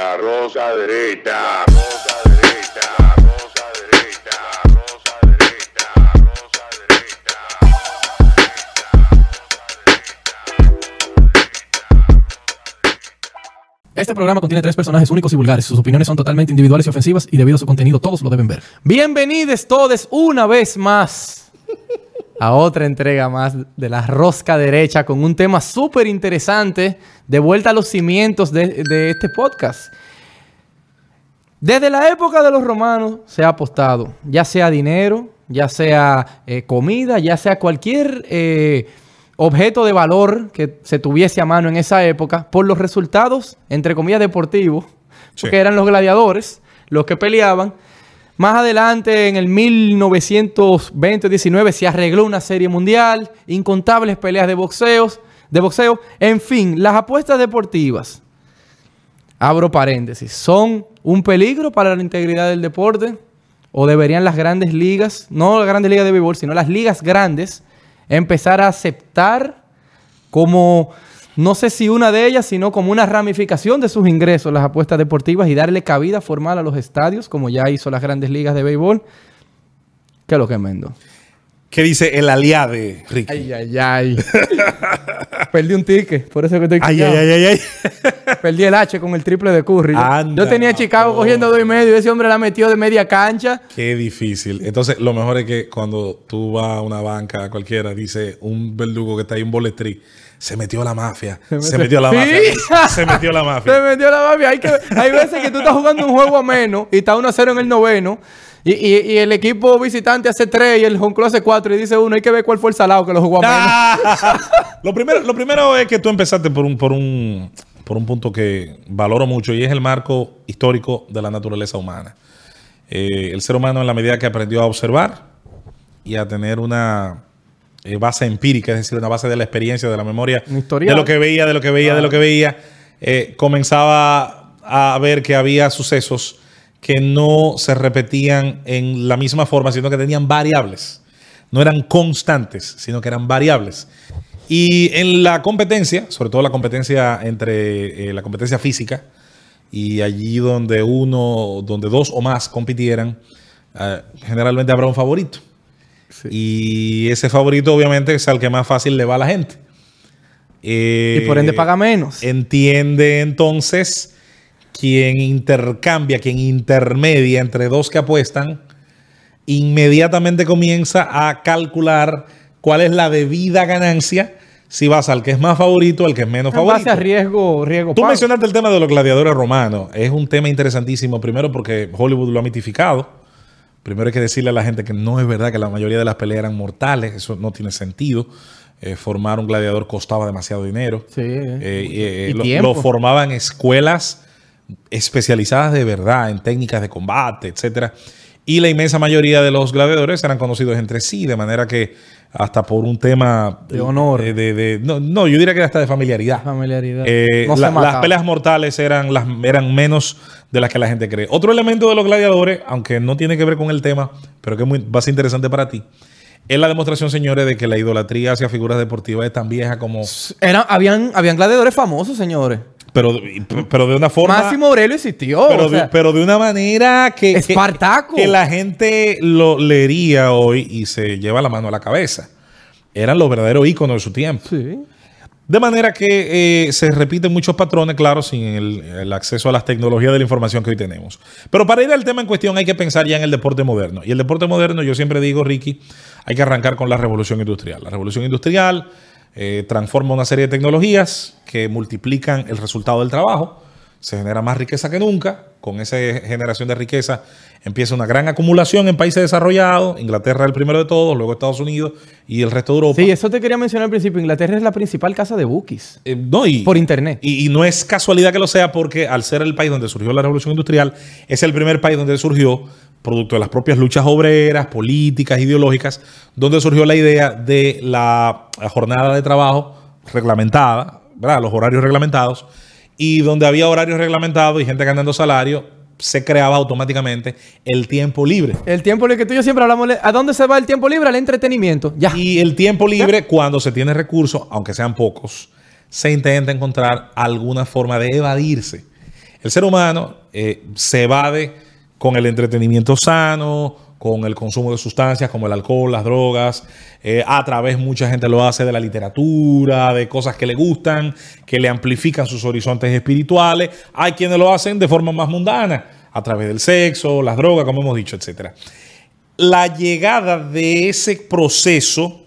La rosa derecha. Rosa derecha. Rosa derecha. Rosa derecha. Rosa derecha. Este programa contiene tres personajes únicos y vulgares. Sus opiniones son totalmente individuales y ofensivas y debido a su contenido todos lo deben ver. Bienvenidos todos una vez más a otra entrega más de la rosca derecha con un tema súper interesante de vuelta a los cimientos de, de este podcast. Desde la época de los romanos se ha apostado, ya sea dinero, ya sea eh, comida, ya sea cualquier eh, objeto de valor que se tuviese a mano en esa época, por los resultados, entre comillas, deportivos, porque eran los gladiadores los que peleaban. Más adelante, en el 1920-19, se arregló una serie mundial, incontables peleas de boxeos, de boxeo. En fin, las apuestas deportivas, abro paréntesis, son un peligro para la integridad del deporte o deberían las grandes ligas, no las grandes ligas de béisbol, sino las ligas grandes, empezar a aceptar como, no sé si una de ellas, sino como una ramificación de sus ingresos las apuestas deportivas y darle cabida formal a los estadios, como ya hizo las grandes ligas de béisbol. ¿Qué es lo que mendo? ¿Qué dice el aliade, Ricky? Ay, ay, ay. Perdí un ticket, por eso que estoy ay, quillado. ay, ay, ay. Perdí el H con el triple de Curry. Yo- Anda, Yo tenía a Chicago cogiendo dos y medio y ese hombre la metió de media cancha. Qué difícil. Entonces, lo mejor es que cuando tú vas a una banca cualquiera, dice un verdugo que está ahí, un boletrí, se metió la mafia. Se metió- metió la Sí. mafia. Se metió la Se mafia. metió la mafia. Hay, que, hay veces que tú estás jugando un juego a menos y está 1-0 en el noveno. Y, y- y el equipo visitante hace 3 y el home club hace 4 y dice uno, hay que ver cuál fue el salado que lo jugó a menos. Ah. lo, primero, lo primero es que tú empezaste por un, por, un, por un punto que valoro mucho y es el marco histórico de la naturaleza humana. Eh, el ser humano en la medida que aprendió a observar y a tener una eh, base empírica, es decir, una base de la experiencia, de la memoria, de lo que veía, de lo que veía, de lo que veía, eh, comenzaba a ver que había sucesos que no se repetían en la misma forma, sino que tenían variables. No eran constantes, sino que eran variables. Y en la competencia, sobre todo la competencia entre eh, la competencia física, y allí donde uno, donde dos o más compitieran, generalmente habrá un favorito. Y ese favorito, obviamente, es al que más fácil le va a la gente. y por ende Eh, paga menos. Entiende entonces quien intercambia, quien intermedia entre dos que apuestan, inmediatamente comienza a calcular cuál es la debida ganancia si vas al que es más favorito, al que es menos en favorito. base a riesgo, riesgo Tú pago. mencionaste el tema de los gladiadores romanos. Es un tema interesantísimo, primero porque Hollywood lo ha mitificado. Primero hay que decirle a la gente que no es verdad que la mayoría de las peleas eran mortales. Eso no tiene sentido. Eh, formar un gladiador costaba demasiado dinero. Sí. Eh, eh, Y lo, lo formaban escuelas especializadas de verdad en técnicas de combate, etcétera. Y la inmensa mayoría de los gladiadores eran conocidos entre sí, de manera que hasta por un tema De honor. eh, de- de- no, no, yo diría que hasta de familiaridad. Familiaridad. Eh, No se la- las peleas mortales eran, las, eran menos de las que la gente cree. Otro elemento de los gladiadores, aunque no tiene que ver con el tema, pero que es muy, va a ser interesante para ti, es la demostración, señores, de que la idolatría hacia figuras deportivas es tan vieja como... Eran, habían, habían gladiadores famosos, señores. Pero, pero de una forma... Máximo Aurelio existió. pero, o sea, de, pero de una manera que, que- Espartaco. que la gente lo leería hoy y se lleva la mano a la cabeza. Eran los verdaderos íconos de su tiempo. sí. De manera que eh, se repiten muchos patrones, claro, sin el, el acceso a las tecnologías de la información que hoy tenemos. Pero para ir al tema en cuestión hay que pensar ya en el deporte moderno. Y el deporte moderno, yo siempre digo, Ricky, hay que arrancar con la revolución industrial. La revolución industrial eh, transforma una serie de tecnologías que multiplican el resultado del trabajo. Se genera más riqueza que nunca. Con esa generación de riqueza empieza una gran acumulación en países desarrollados. Inglaterra es el primero de todos, luego Estados Unidos y el resto de Europa. Sí, eso te quería mencionar al principio. Inglaterra es la principal casa de bookies. Eh, no, y, Por internet. Y, y no es casualidad que lo sea porque al ser el país donde surgió la revolución industrial, es el primer país donde surgió, producto de las propias luchas obreras, políticas, ideológicas, donde surgió la idea de la jornada de trabajo reglamentada, ¿verdad? los horarios reglamentados, y donde había horarios reglamentados y gente ganando salario, se creaba automáticamente el tiempo libre. El tiempo libre que tú y yo siempre hablamos, ¿a dónde se va el tiempo libre? Al entretenimiento. Ya. Y el tiempo libre, cuando se tiene recursos, aunque sean pocos, se intenta encontrar alguna forma de evadirse. El ser humano eh, se evade con el entretenimiento sano, con el consumo de sustancias como el alcohol, las drogas. eh, a través, mucha gente lo hace de la literatura, de cosas que le gustan, que le amplifican sus horizontes espirituales. Hay quienes lo hacen de forma más mundana, a través del sexo, las drogas, como hemos dicho, etcétera la llegada de ese proceso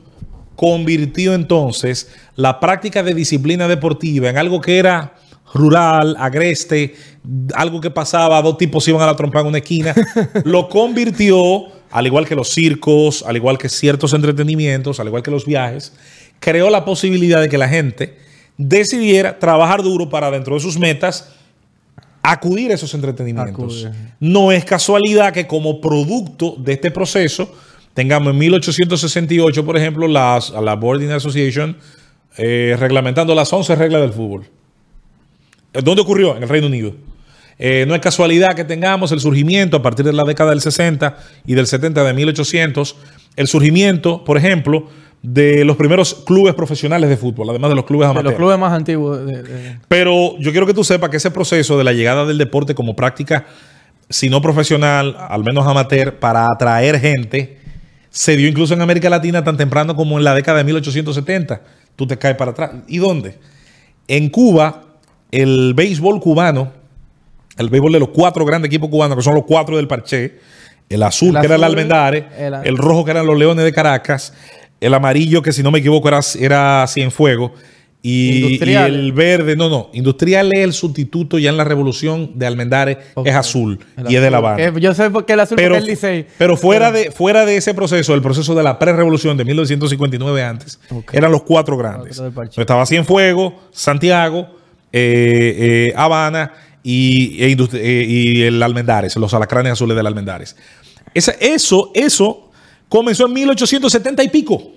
convirtió entonces la práctica de disciplina deportiva en algo que era rural, agreste, algo que pasaba, dos tipos iban a la trompa en una esquina, lo convirtió, al igual que los circos, al igual que ciertos entretenimientos, al igual que los viajes, creó la posibilidad de que la gente decidiera trabajar duro para dentro de sus metas acudir a esos entretenimientos. Acudir. No es casualidad que como producto de este proceso tengamos en 1868, por ejemplo, las, a la Boarding Association eh, reglamentando las 11 reglas del fútbol. ¿Dónde ocurrió? En el Reino Unido. Eh, no es casualidad que tengamos el surgimiento a partir de la década del 60 y del 70 de 1800, el surgimiento, por ejemplo, de los primeros clubes profesionales de fútbol, además de los clubes De amateurs. los clubes más antiguos. de- de- Pero yo quiero que tú sepas que ese proceso de la llegada del deporte como práctica, si no profesional, al menos amateur, para atraer gente, se dio incluso en América Latina tan temprano como en la década de 1870. Tú te caes para atrás. ¿Y dónde? En Cuba, el béisbol cubano, el béisbol de los cuatro grandes equipos cubanos, que son los cuatro del parché, el azul, El que era el Almendares, el- el rojo, que eran los Leones de Caracas, el amarillo, que si no me equivoco era, era Cienfuegos, y, y el verde, no, no, Industrial es el sustituto ya en la revolución de Almendares, es azul el y es de La. Habana. Que yo sé por qué el azul Pero, porque el Licey. pero fuera, de, fuera de ese proceso, el proceso de la pre-revolución de 1959 antes, eran los cuatro grandes. Estaba Cienfuegos, Santiago, eh, eh, Habana y, e eh, y el Almendares, los alacranes azules del Almendares. Esa- eso, eso comenzó en 1870 y pico.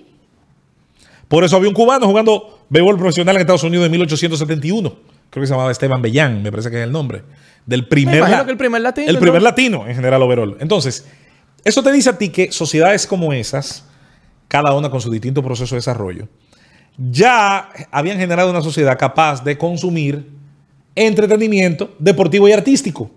Por eso había un cubano jugando béisbol profesional en Estados Unidos en 1871. Creo que se llamaba Esteban Bellán, me parece que es el nombre. Del primer, imagino que el primer latino, El primer latino en general overall. Entonces, eso te dice a ti que sociedades como esas, cada una con su distinto proceso de desarrollo, ya habían generado una sociedad capaz de consumir entretenimiento deportivo y artístico.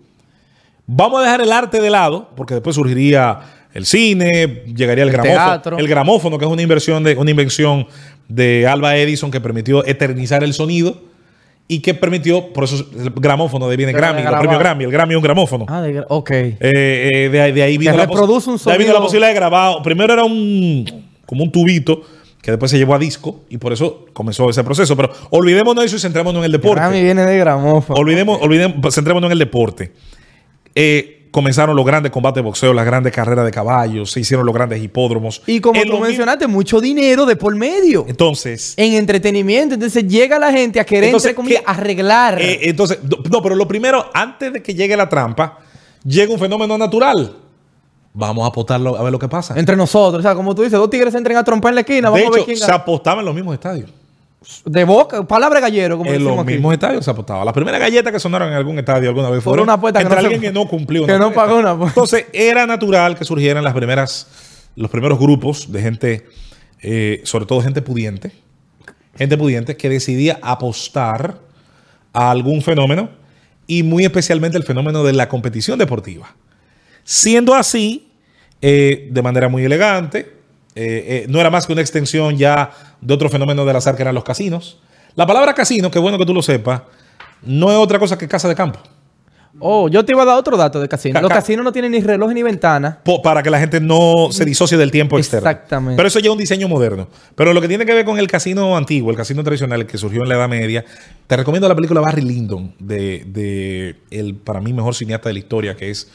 Vamos a dejar el arte de lado, porque después surgiría el cine, llegaría el, El gramófono, teatro. el gramófono, que es una inversión de una invención de Alba Edison que permitió eternizar el sonido y que permitió, por eso el gramófono de viene Grammy, grabar. premios Grammy, el Grammy es un gramófono. Ah, de, ok. Eh, eh, de, ahí- de ahí vino Que la reproduce un de ahí vino la sonido. posibilidad de grabar. Primero era un como un tubito que después se llevó a disco y por eso comenzó ese proceso. Pero olvidémonos de eso y centrémonos en el deporte. Grammy viene de gramófono. Olvidemos, olvidemos, centrémonos en el deporte. Eh, comenzaron los grandes combates de boxeo, las grandes carreras de caballos, se hicieron los grandes hipódromos. Y como En tú mencionaste, mucho dinero de por medio. Entonces, En entretenimiento. Entonces llega la gente a querer, Entonces, entre comillas, arreglar. eh, entonces, no, pero lo primero, antes de que llegue la trampa, llega un fenómeno natural. Vamos a apostarlo a ver lo que pasa. entre nosotros. O sea, como tú dices, dos tigres entren a trompar en la esquina. de Vamos a ver hecho, quién se apostaba en los mismos estadios. De boca, palabra gallero, como En los aquí. mismos estadios se apostaba. Las primeras galletas que sonaron en algún estadio alguna vez Por fueron una apuesta que entre no se- alguien que no cumplió. que una no pagó una apuesta. Entonces, era natural que surgieran las primeras, los primeros grupos de gente, eh, sobre todo gente pudiente, gente pudiente que decidía apostar a algún fenómeno y muy especialmente el fenómeno de la competición deportiva. Siendo así, eh, de manera muy elegante, eh, eh, no era más que una extensión ya de otro fenómeno del azar que eran los casinos. La palabra casino, que bueno que tú lo sepas, no es otra cosa que casa de campo. Oh, yo te iba a dar otro dato de casino. Ca- Los ca- casinos no tienen ni reloj ni ventana. po- para que la gente no se disocie del tiempo externo. Exactamente. Pero eso ya es un diseño moderno. Pero lo que tiene que ver con el casino antiguo, el casino tradicional que surgió en la Edad Media, te recomiendo la película Barry Lyndon, de, de el para mí mejor cineasta de la historia, que es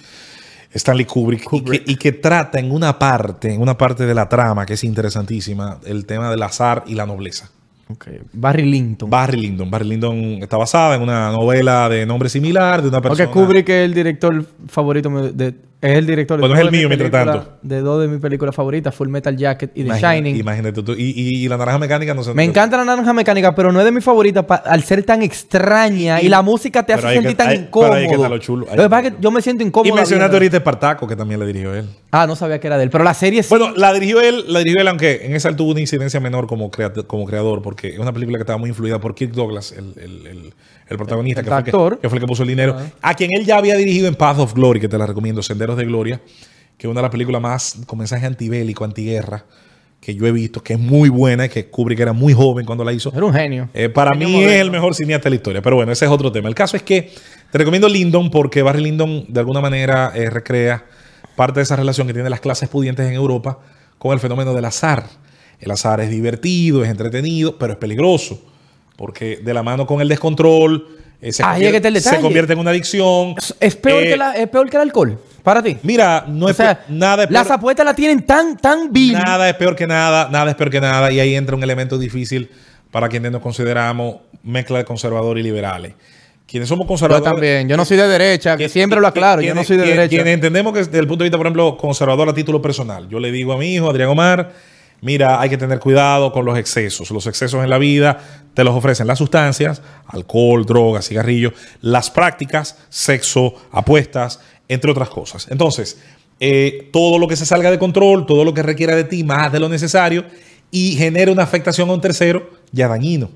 Stanley Kubrick, y que- Y, que, trata en una parte, en una parte de la trama que es interesantísima, el tema del azar y la nobleza. Ok. Barry Linton. Barry Lyndon. Barry Lyndon está basada en una novela de nombre similar de una persona. Porque Kubrick es el director favorito de, es el director de Bueno, es el de mío, mis mientras tanto. De dos de mis películas favoritas, Full Metal Jacket y The Shining. Imagínate tú. Y, y- y la naranja mecánica no se Me encanta la naranja mecánica, pero no es de mi favorita pa- al ser tan extraña y, la música te Pero hace que- sentir tan pero incómodo. ahí que está lo chulo, ahí Lo que está pasa lo es que yo me siento incómodo. Y mencionaste ahorita Espartaco, que también le dirigió él. Ah, no sabía que era de él. Pero la serie sí. Bueno, la dirigió él, la dirigió él, aunque en esa él tuvo una incidencia menor como, crea- como creador, porque es una película que estaba muy influida por Kirk Douglas, el, el- el- el protagonista, El que, fue el que- actor. que fue el que puso el dinero, a quien él ya había dirigido en Path of Glory, que te la recomiendo, Senderos de Gloria, que es una de las películas más con mensaje antibélico, antiguerra, que yo he visto, que es muy buena, y que Kubrick era muy joven cuando la hizo. Era un genio. Eh, para Genio mí moderno. es el mejor cineasta de la historia, pero bueno, ese es otro tema. El caso es que te recomiendo Lyndon porque Barry Lyndon de alguna manera eh, recrea parte de esa relación que tienen las clases pudientes en Europa con el fenómeno del azar. El azar es divertido, es entretenido, pero es peligroso porque de la mano con el descontrol eh, se, convierte en una adicción. Es peor, Eh, que la- es peor que el alcohol. Para ti. Mira, no o es sea, nada es las peor- apuestas la tienen tan, tan vil. Nada es peor que nada, nada es peor que nada, y ahí entra un elemento difícil para quienes nos consideramos mezcla de conservadores y liberales. Quienes somos Yo conservadores. también. Yo no soy de derecha, que siempre lo aclaro. Yo no soy de quien- derecha. Quienes entendemos que desde el punto de vista, por ejemplo, conservador a título personal. Yo le digo a mi hijo, Adrián Omar, mira, hay que tener cuidado con los excesos. Los excesos en la vida te los ofrecen las sustancias, alcohol, drogas, cigarrillos, las prácticas, sexo, apuestas, entre otras cosas. Entonces, eh, todo lo que se salga de control, todo lo que requiera de ti más de lo necesario y genere una afectación a un tercero, ya dañino.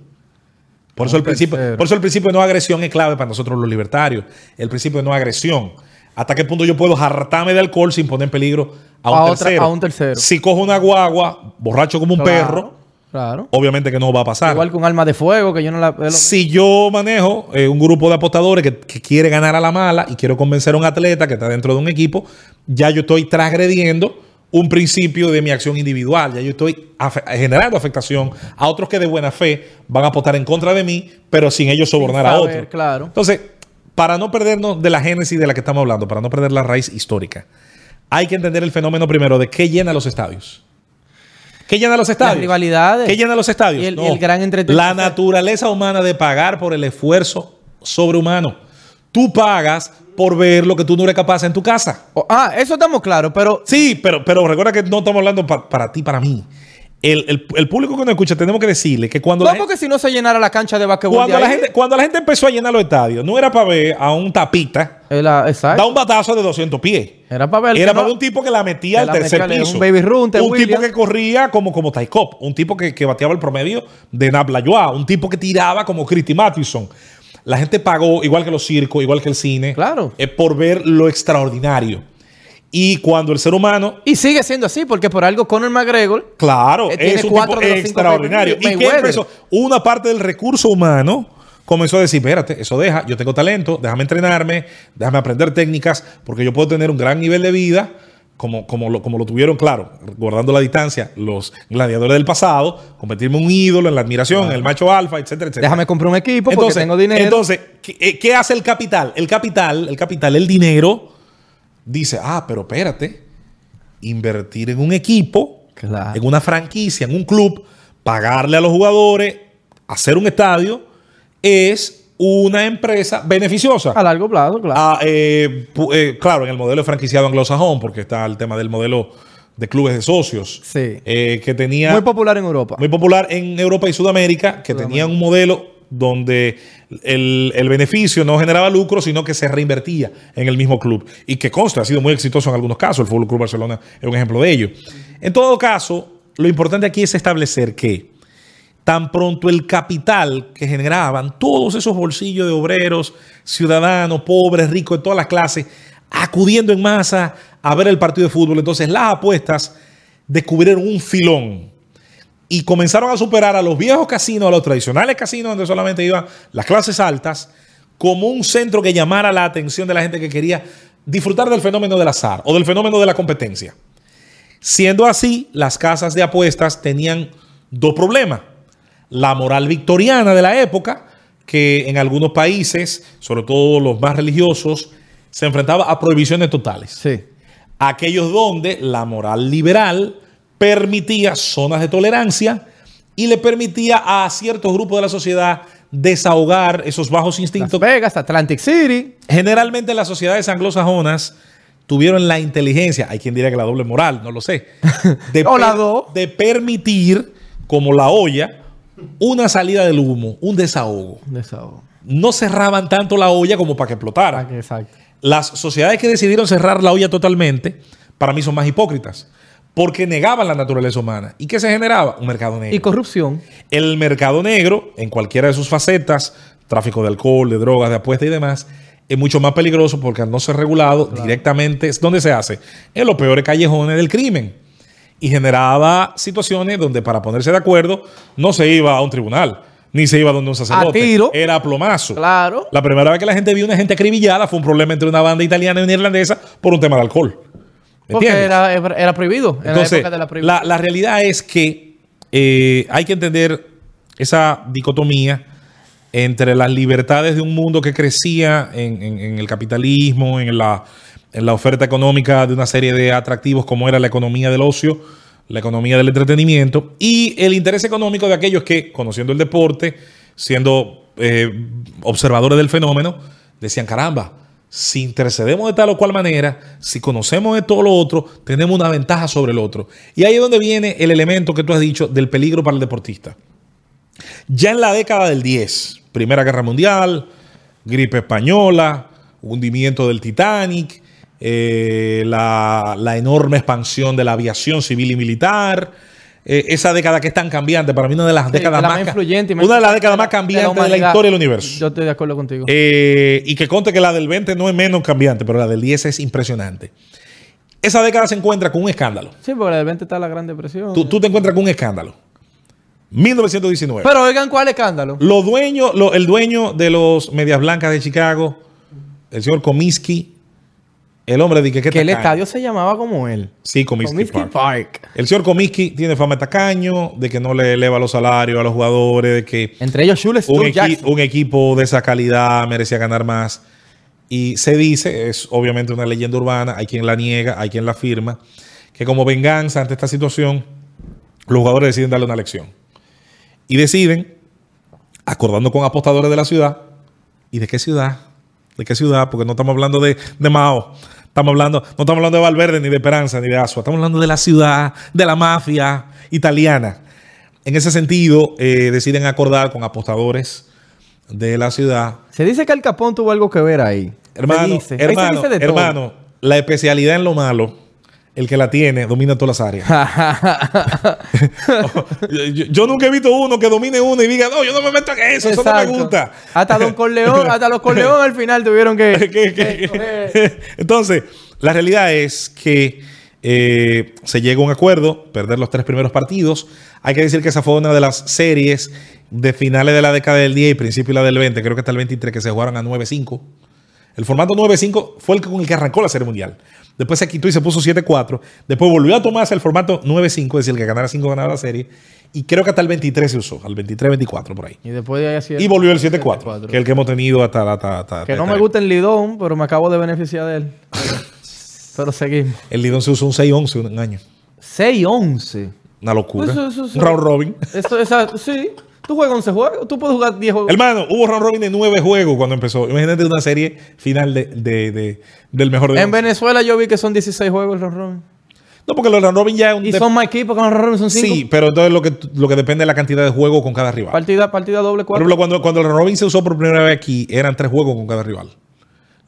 Por eso, el principio, por eso el principio de no agresión es clave para nosotros los libertarios. El principio de no agresión. ¿Hasta qué punto yo puedo hartarme de alcohol sin poner en peligro a un, A otra- tercero? a un tercero. Si cojo una guagua, borracho como un Claro, perro, Claro. obviamente que no va a pasar. Igual con arma de fuego, que yo no la. lo- Si yo manejo eh, un grupo de apostadores que, que quiere ganar a la mala y quiero convencer a un atleta que está dentro de un equipo, ya yo estoy transgrediendo un principio de mi acción individual. Ya yo estoy afe- generando afectación a otros que de buena fe van a apostar en contra de mí, pero sin ellos sobornar a saber, otros. claro. Entonces, para no perdernos de la génesis de la que estamos hablando, para no perder la raíz histórica, hay que entender el fenómeno primero de qué llena los estadios. ¿Qué llena los estadios? rivalidades. ¿Qué llena los estadios? Y el- y el gran entretenimiento. La naturaleza humana de pagar por el esfuerzo sobrehumano. Tú pagas por ver lo que tú no eres capaz en tu casa. Oh, ah, eso estamos claros, pero. Sí, pero, pero recuerda que no estamos hablando pa- para ti, para mí. El, el- el público que nos escucha, tenemos que decirle que cuando gente- porque si no se llenara la cancha de basquetbol. cuando de la, gente, cuando la gente empezó a llenar los estadios, no era para ver a un tapita era- exacto. da un batazo de 200 pies. Era para ver. Era que para no- un tipo que la metía que al tercer metía, piso. un baby run, T. Un Williams. tipo que corría como, como Ty Cobb. Un tipo que, que bateaba el promedio de Nab Lajoie. Un tipo que tiraba como Christy Mathewson. La gente pagó, igual que los circos, igual que el cine, Claro. eh, por ver lo extraordinario. Y cuando el ser humano Y sigue siendo así, porque por algo Conor McGregor. Claro, Eh, tiene es un cuatro tipo extraordinario. ¿Y empezó? Una parte del recurso humano comenzó a decir, espérate, eso deja, yo tengo talento, déjame entrenarme, déjame aprender técnicas, porque yo puedo tener un gran nivel de vida, como, como, lo, como lo tuvieron, claro, guardando la distancia, los gladiadores del pasado, convertirme en un ídolo, en la admiración, en el macho alfa, etcétera, etcétera. Déjame comprar un equipo porque tengo dinero. Entonces, ¿qué, eh, qué hace el capital? El capital, el capital, el dinero, dice, ah, pero espérate, invertir en un equipo, Claro. en una franquicia, en un club, pagarle a los jugadores, hacer un estadio, es una empresa beneficiosa. a largo plazo, claro. Ah, eh, eh, claro, en el modelo franquiciado anglosajón, porque está el tema del modelo de clubes de socios, Sí. eh, que tenía Muy popular en Europa. muy popular en Europa y Sudamérica, que tenía un modelo donde el, el beneficio no generaba lucro, sino que se reinvertía en el mismo club. Y que consta, ha sido muy exitoso en algunos casos. El Fútbol Club Barcelona es un ejemplo de ello. En todo caso, lo importante aquí es establecer que tan pronto el capital que generaban todos esos bolsillos de obreros, ciudadanos, pobres, ricos de todas las clases, acudiendo en masa a ver el partido de fútbol, entonces las apuestas descubrieron un filón y comenzaron a superar a los viejos casinos, a los tradicionales casinos donde solamente iban las clases altas, como un centro que llamara la atención de la gente que quería disfrutar del fenómeno del azar o del fenómeno de la competencia. Siendo así, las casas de apuestas tenían dos problemas. La moral victoriana de la época, que en algunos países, sobre todo los más religiosos, se enfrentaba a prohibiciones totales Sí. aquellos donde la moral liberal permitía zonas de tolerancia y le permitía a ciertos grupos de la sociedad desahogar esos bajos Las instintos. Vegas, Atlantic City. Generalmente las sociedades anglosajonas tuvieron la inteligencia, hay quien diría que la doble moral, no lo sé, de, O la de permitir, como la olla, una salida del humo, un desahogo. Desahogo. No cerraban tanto la olla como para que explotara. Exacto. Las sociedades que decidieron cerrar la olla totalmente para mí son más hipócritas. Porque negaban la naturaleza humana. ¿Y qué se generaba? Un mercado negro. Y corrupción. El mercado negro, en cualquiera de sus facetas, tráfico de alcohol, de drogas, de apuestas y demás, es mucho más peligroso porque al no ser regulado directamente, ¿dónde se hace? En los peores callejones del crimen. Y generaba situaciones donde para ponerse de acuerdo no se iba a un tribunal, ni se iba donde un sacerdote. A tiro. Era a plomazo. Claro. La primera vez que la gente vio una gente acribillada fue un problema entre una banda italiana y una irlandesa por un tema de alcohol. ¿Me Porque entiendes? era, era prohibido. En la Entonces, época de la la, la realidad es que eh, hay que entender esa dicotomía entre las libertades de un mundo que crecía en, en- en el capitalismo, en la, en la oferta económica de una serie de atractivos como era la economía del ocio, la economía del entretenimiento y el interés económico de aquellos que, conociendo el deporte, siendo eh, observadores del fenómeno, decían, caramba, si intercedemos de tal o cual manera, si conocemos de todo lo otro, tenemos una ventaja sobre el otro. Y ahí es donde viene el elemento que tú has dicho del peligro para el deportista. Ya en la década del 10, Primera Guerra Mundial, gripe española, hundimiento del Titanic, eh, la, la enorme expansión de la aviación civil y militar, eh, esa década que es tan cambiante, para mí una de las Sí, décadas de la más, influyente una de las décadas más de la cambiantes de la historia del universo. Yo estoy de acuerdo contigo. Eh, y que conte que la del 20 no es menos cambiante, pero la del 10 es impresionante. Esa década se encuentra con un escándalo. sí, porque de repente está la Gran Depresión. Tú, tú te encuentras con un escándalo. 1919. Pero oigan, ¿cuál escándalo? Los dueños, lo- el dueño de los Medias Blancas de Chicago, el señor Comiskey, el hombre de que, que Que el estadio se llamaba como él. Sí, Comiskey, Comiskey Park. Park. El señor Comiskey tiene fama de tacaño, de que no le eleva los salarios a los jugadores, de que Entre ellos, un, equi- Jackson. un equipo de esa calidad merecía ganar más. Y se dice, es obviamente una leyenda urbana, hay quien la niega, hay quien la afirma, que como venganza ante esta situación, los jugadores deciden darle una lección. Y deciden, acordando con apostadores de la ciudad, ¿y de qué ciudad? ¿De qué ciudad? Porque no estamos hablando de, de Mao, estamos hablando, no estamos hablando de Valverde, ni de Esperanza, ni de Asua, estamos hablando de la ciudad, de la mafia italiana. En ese sentido, eh, deciden acordar con apostadores de la ciudad. Se dice que Al Capón tuvo algo que ver ahí. Hermano, hermano, la especialidad en lo malo, el que la tiene, domina todas las áreas. yo, yo nunca he visto uno que domine uno y diga, no, yo no me meto en eso, eso no me gusta. Hasta Don Corleón, hasta los Corleón al final tuvieron que. Que- que- que coger- Entonces, la realidad es que eh, se llega a un acuerdo, perder los tres primeros partidos. Hay que decir que esa fue una de las series de finales de la década del 10 y principio de la del 20, creo que hasta el 23, que se jugaron a 9-5. El formato 9-5 fue el con el que arrancó la serie mundial. Después se quitó y se puso 7-4. Después volvió a tomarse el formato 9-5, es decir, el que ganara 5 ganaba la serie. Y creo que hasta el 23 se usó, al 23-24 por ahí. Y después de ahí. Y volvió el 7-4, que es el que hemos tenido hasta... hasta, hasta- Que no me gusta el Lidón, pero me acabo de beneficiar de él. Pero seguimos. El Lidón se usó un 6-11 un año. 6-11. Una locura. Eso- eso- eso- un round robin. Eso, esa, sí. Tú juegas 11 juegos. Tú puedes jugar 10 juegos. Hermano, hubo round robin de 9 juegos cuando empezó. Imagínate una serie final de, de- de- del mejor de En 11. Venezuela yo vi que son 16 juegos el round robin. No, porque los round robin ya es un... Y son más equipos que los round robin son 5. Sí, pero entonces lo que, lo que depende de la cantidad de juegos con cada rival. Partida, partida doble, Por 4. ejemplo, cuando, cuando el round robin se usó por primera vez aquí, eran tres juegos con cada rival.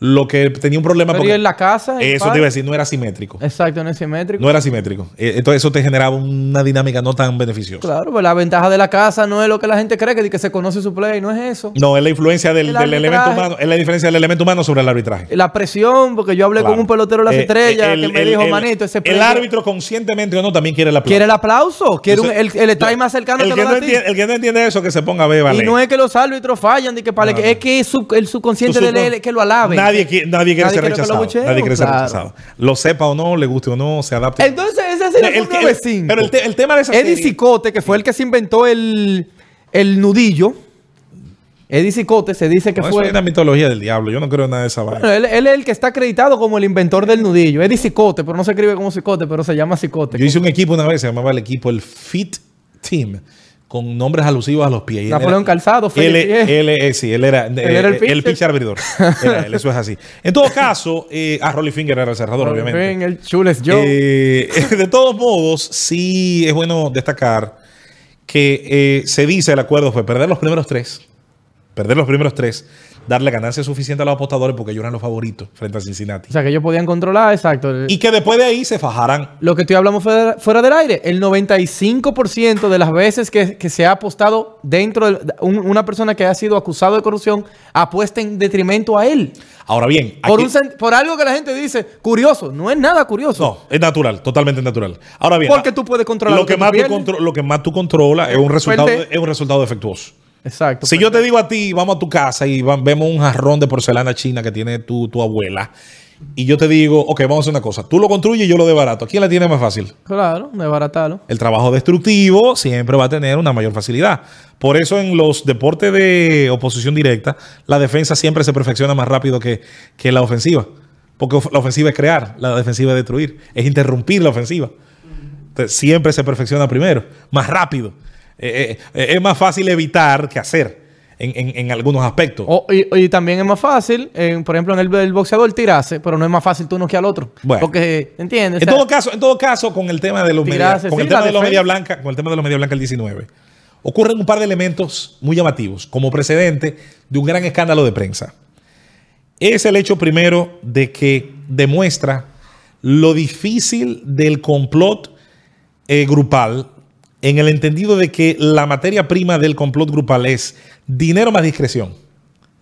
Lo que tenía un problema Pero porque... en la casa. el Eso te iba a decir, no era simétrico. Exacto, no es simétrico. No era simétrico. Eh, Entonces eso te generaba una dinámica no tan beneficiosa. Claro, pues la ventaja de la casa no es lo que la gente cree, que, que se conoce su play, no es eso. No, es la influencia del, El del elemento humano, es la diferencia del elemento humano sobre el arbitraje. La presión, porque yo hablé Claro. con un pelotero de las Eh, estrellas el- que me el- dijo, el- manito, ese El play- árbitro, conscientemente o no, también quiere el aplauso. quiere el aplauso, quiere un- Entonces, el, el strike más cercano el que, lo no entiende, el que no entiende eso, que se ponga a ver, vale. Y no es que los árbitros fallan, que para No, que, es que es el subconsciente de él que lo. Nadie, qui- nadie quiere Nadie ser quiere que lo rechazado. nadie quiere ser rechazado. Lo sepa o no, le guste o no, se adapte. Entonces, ese sería El- el, el- 9-5. pero el, te- el tema de esa Eddie serie- Cicote, que fue el que se inventó el, el nudillo. Eddie Cicote se dice que No, eso fue. es la mitología del diablo. Yo no creo en nada de esa vaina. Bueno, él, él es el que está acreditado como el inventor del nudillo. Eddie Cicote, pero no se escribe como Cicote, pero se llama Cicote. Yo hice un equipo una vez, se llamaba el equipo el Fit Team, con nombres alusivos a los pies. Él Napoleón Calzado, Él, Felipe Pie. él, eh, sí, él era, Él era el eh, pitcher. pitcher abridor. Era él, eso es así. En todo caso, eh, ah, Rolly Finger era el cerrador, obviamente. En el Chules. Eh, de todos modos, sí es bueno destacar que eh, se dice el acuerdo fue perder los primeros tres, perder los primeros tres, darle ganancia suficiente a los apostadores porque ellos eran los favoritos frente a Cincinnati. O sea, que ellos podían controlar, exacto. Y que después de ahí se fajaran. Lo que estoy hablando fuera, fuera del aire, el 95% de las veces que, que se ha apostado dentro de un- una persona que ha sido acusado de corrupción apuesta en detrimento a él. Ahora bien, Por, un por algo que la gente dice, curioso, no es nada curioso. no, es natural, totalmente natural. Ahora bien, Porque tú puedes controlar lo lo que, más tú lo que más tú controlas es un resultado, es un resultado defectuoso. Exacto. Si yo te digo a ti, vamos a tu casa y vemos un jarrón de porcelana china que tiene tu, tu abuela, y yo te digo, ok, vamos a hacer una cosa, tú lo construyes y yo lo desbarato. ¿Quién la tiene más fácil? Claro, desbaratarlo. El trabajo destructivo siempre va a tener una mayor facilidad. Por eso en los deportes de oposición directa, la defensa siempre se perfecciona más rápido que, que la ofensiva. Porque la ofensiva es crear, la defensiva es destruir, es interrumpir la ofensiva. Entonces, siempre se perfecciona primero, más rápido. Eh, eh, eh, es más fácil evitar que hacer en, en- en algunos aspectos. O- y, y también es más fácil, eh, por ejemplo, en el, el boxeador tirarse, pero no es más fácil tú no que al otro. Bueno. Porque, ¿entiendes? En O sea, todo caso, en todo caso, con el tema de los media, Tirarse, con sí, el tema de los media blanca, con el tema de los media blanca el 19, ocurren un par de elementos muy llamativos como precedente de un gran escándalo de prensa. Es el hecho primero de que demuestra lo difícil del complot eh, grupal en el entendido de que la materia prima del complot grupal es dinero más discreción.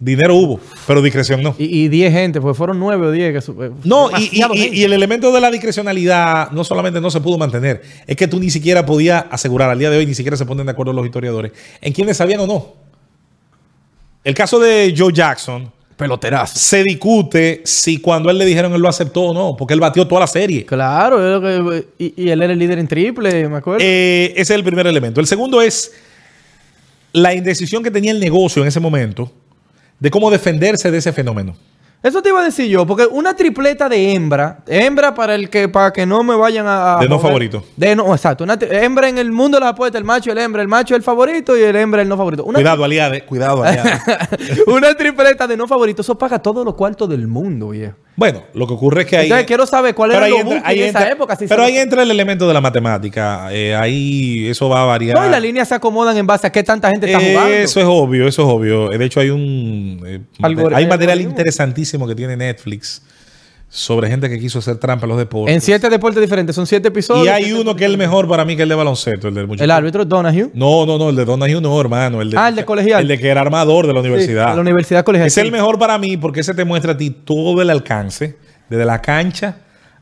Dinero hubo, pero discreción no. Y, y 10 gente, pues fueron 9 o 10 que su- eh, No, y, y- y el elemento de la discrecionalidad no solamente no se pudo mantener, es que tú ni siquiera podías asegurar, al día de hoy ni siquiera se ponen de acuerdo los historiadores, en quiénes sabían o no. El caso de Joe Jackson Peloterazo. se discute si cuando él le dijeron él lo aceptó o no, porque él batió toda la serie. Claro, y él era el líder en triple, me acuerdo. Eh, ese es el primer elemento. El segundo es la indecisión que tenía el negocio en ese momento de cómo defenderse de ese fenómeno. Eso te iba a decir yo, porque una tripleta de hembra, hembra para el que para que no me vayan a, a De no mover. favorito. De no, exacto, una hembra en el mundo de las apuestas, el macho, el hembra, el macho el favorito y el hembra el no favorito. Una, Cuidado, aliade, cuidado, aliade. una tripleta de no favorito, eso paga todos los cuartos del mundo, viejo. Bueno, lo que ocurre es que ahí. Entonces, quiero saber cuál era los entra- bookies ahí en esa entra- época. si pero ahí entra el elemento de la matemática. Eh, ahí eso va a variar. No, y las líneas se acomodan en base a qué tanta gente está Eh, jugando. Eso es obvio, eso es obvio. De hecho, hay un eh, hay material interesantísimo que tiene Netflix sobre gente que quiso hacer trampa en los deportes. En siete deportes diferentes, son siete episodios. y hay uno que es el mejor para mí, que es el de baloncesto, el del muchacho. El árbitro Donahue. No, no, no, el de Donahue no, hermano. El de, Ah, el de colegial. El de que era armador de la universidad. Sí, la universidad colegial. Es sí. el mejor para mí porque ese te muestra a ti todo el alcance, desde la cancha